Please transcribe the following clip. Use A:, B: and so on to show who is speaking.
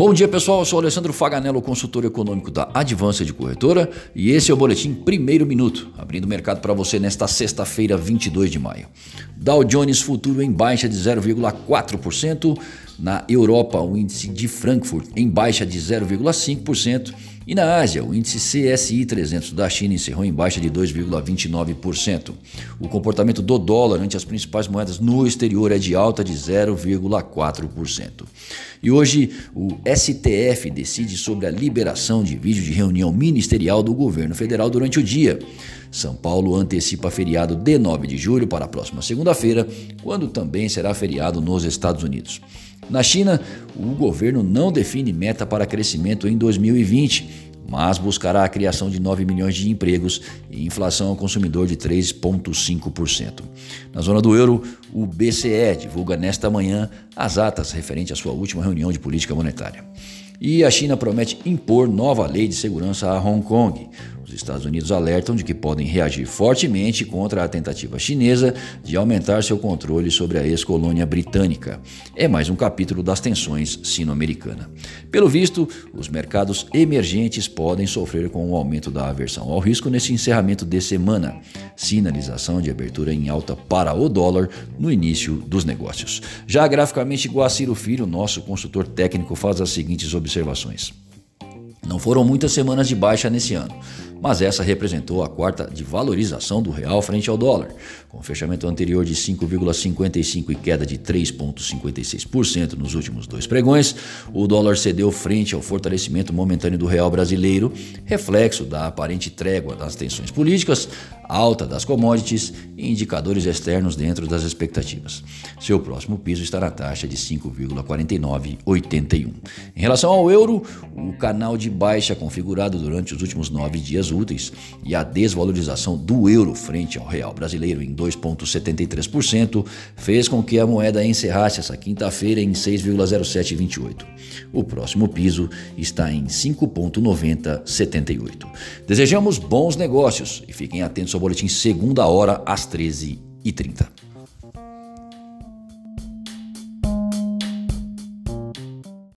A: Bom dia pessoal, eu sou Alessandro Faganello, consultor econômico da Advança de Corretora. E esse é o Boletim Primeiro Minuto, abrindo o mercado para você nesta sexta-feira, 22 de maio. Dow Jones Futuro em baixa de 0,4%, na Europa o índice de Frankfurt em baixa de 0,5%, e na Ásia, o índice CSI 300 da China encerrou em baixa de 2,29%. O comportamento do dólar ante as principais moedas no exterior é de alta de 0,4%. E hoje, o STF decide sobre a liberação de vídeo de reunião ministerial do governo federal durante o dia. São Paulo antecipa feriado de 9 de julho para a próxima segunda-feira, quando também será feriado nos Estados Unidos. Na China, o governo não define meta para crescimento em 2020, mas buscará a criação de 9 milhões de empregos e inflação ao consumidor de 3,5%. Na zona do euro, o BCE divulga nesta manhã as atas referentes à sua última reunião de política monetária. E a China promete impor nova lei de segurança a Hong Kong. Os Estados Unidos alertam de que podem reagir fortemente contra a tentativa chinesa de aumentar seu controle sobre a ex-colônia britânica. É mais um capítulo das tensões sino-americana. Pelo visto, os mercados emergentes podem sofrer com o aumento da aversão ao risco nesse encerramento de semana. Sinalização de abertura em alta para o dólar no início dos negócios. Já graficamente, Guaciro Filho, nosso consultor técnico, faz as seguintes observações. Não foram muitas semanas de baixa nesse ano mas essa representou a quarta de valorização do real frente ao dólar, com o fechamento anterior de 5,55 e queda de 3,56% nos últimos dois pregões. O dólar cedeu frente ao fortalecimento momentâneo do real brasileiro, reflexo da aparente trégua das tensões políticas, alta das commodities e indicadores externos dentro das expectativas. Seu próximo piso está na taxa de 5,4981. Em relação ao euro, o canal de baixa configurado durante os últimos nove dias úteis e a desvalorização do euro frente ao real brasileiro em 2,73% fez com que a moeda encerrasse essa quinta-feira em 6,0728. O próximo piso está em 5,9078. Desejamos bons negócios e fiquem atentos ao seu boletim segunda hora às 13h30.